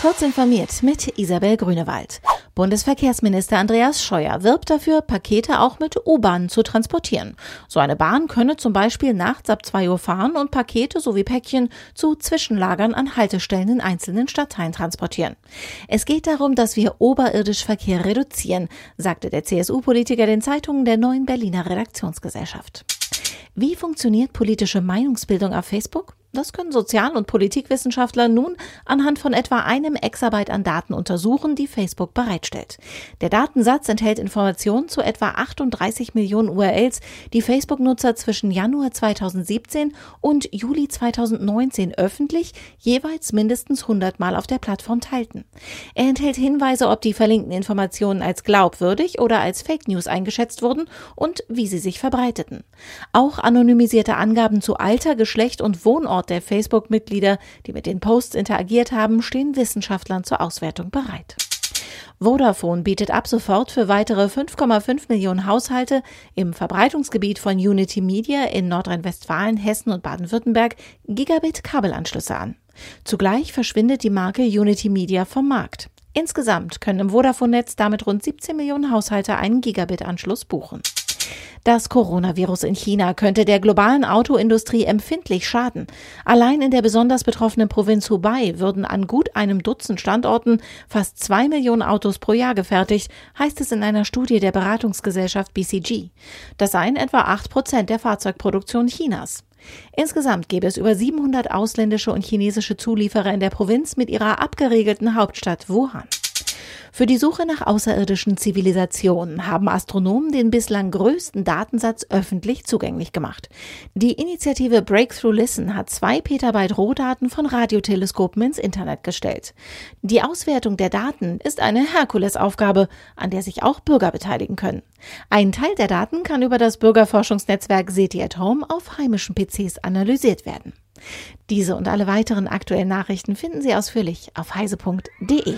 Kurz informiert mit Isabel Grünewald. Bundesverkehrsminister Andreas Scheuer wirbt dafür, Pakete auch mit U-Bahnen zu transportieren. So eine Bahn könne zum Beispiel nachts ab 2 Uhr fahren und Pakete sowie Päckchen zu Zwischenlagern an Haltestellen in einzelnen Stadtteilen transportieren. Es geht darum, dass wir oberirdisch Verkehr reduzieren, sagte der CSU-Politiker den Zeitungen der neuen Berliner Redaktionsgesellschaft. Wie funktioniert politische Meinungsbildung auf Facebook? Das können Sozial- und Politikwissenschaftler nun anhand von etwa einem Exabyte an Daten untersuchen, die Facebook bereitstellt. Der Datensatz enthält Informationen zu etwa 38 Millionen URLs, die Facebook-Nutzer zwischen Januar 2017 und Juli 2019 öffentlich jeweils mindestens 100 Mal auf der Plattform teilten. Er enthält Hinweise, ob die verlinkten Informationen als glaubwürdig oder als Fake News eingeschätzt wurden und wie sie sich verbreiteten. Auch anonymisierte Angaben zu Alter, Geschlecht und Wohnort Ort der Facebook-Mitglieder, die mit den Posts interagiert haben, stehen Wissenschaftlern zur Auswertung bereit. Vodafone bietet ab sofort für weitere 5,5 Millionen Haushalte im Verbreitungsgebiet von Unity Media in Nordrhein-Westfalen, Hessen und Baden-Württemberg Gigabit-Kabelanschlüsse an. Zugleich verschwindet die Marke Unity Media vom Markt. Insgesamt können im Vodafone-Netz damit rund 17 Millionen Haushalte einen Gigabit-Anschluss buchen. Das Coronavirus in China könnte der globalen Autoindustrie empfindlich schaden. Allein in der besonders betroffenen Provinz Hubei würden an gut einem Dutzend Standorten fast zwei Millionen Autos pro Jahr gefertigt, heißt es in einer Studie der Beratungsgesellschaft BCG. Das seien etwa acht Prozent der Fahrzeugproduktion Chinas. Insgesamt gäbe es über 700 ausländische und chinesische Zulieferer in der Provinz mit ihrer abgeregelten Hauptstadt Wuhan. Für die Suche nach außerirdischen Zivilisationen haben Astronomen den bislang größten Datensatz öffentlich zugänglich gemacht. Die Initiative Breakthrough Listen hat zwei Petabyte Rohdaten von Radioteleskopen ins Internet gestellt. Die Auswertung der Daten ist eine Herkulesaufgabe, an der sich auch Bürger beteiligen können. Ein Teil der Daten kann über das Bürgerforschungsnetzwerk SETI at Home auf heimischen PCs analysiert werden. Diese und alle weiteren aktuellen Nachrichten finden Sie ausführlich auf heise.de.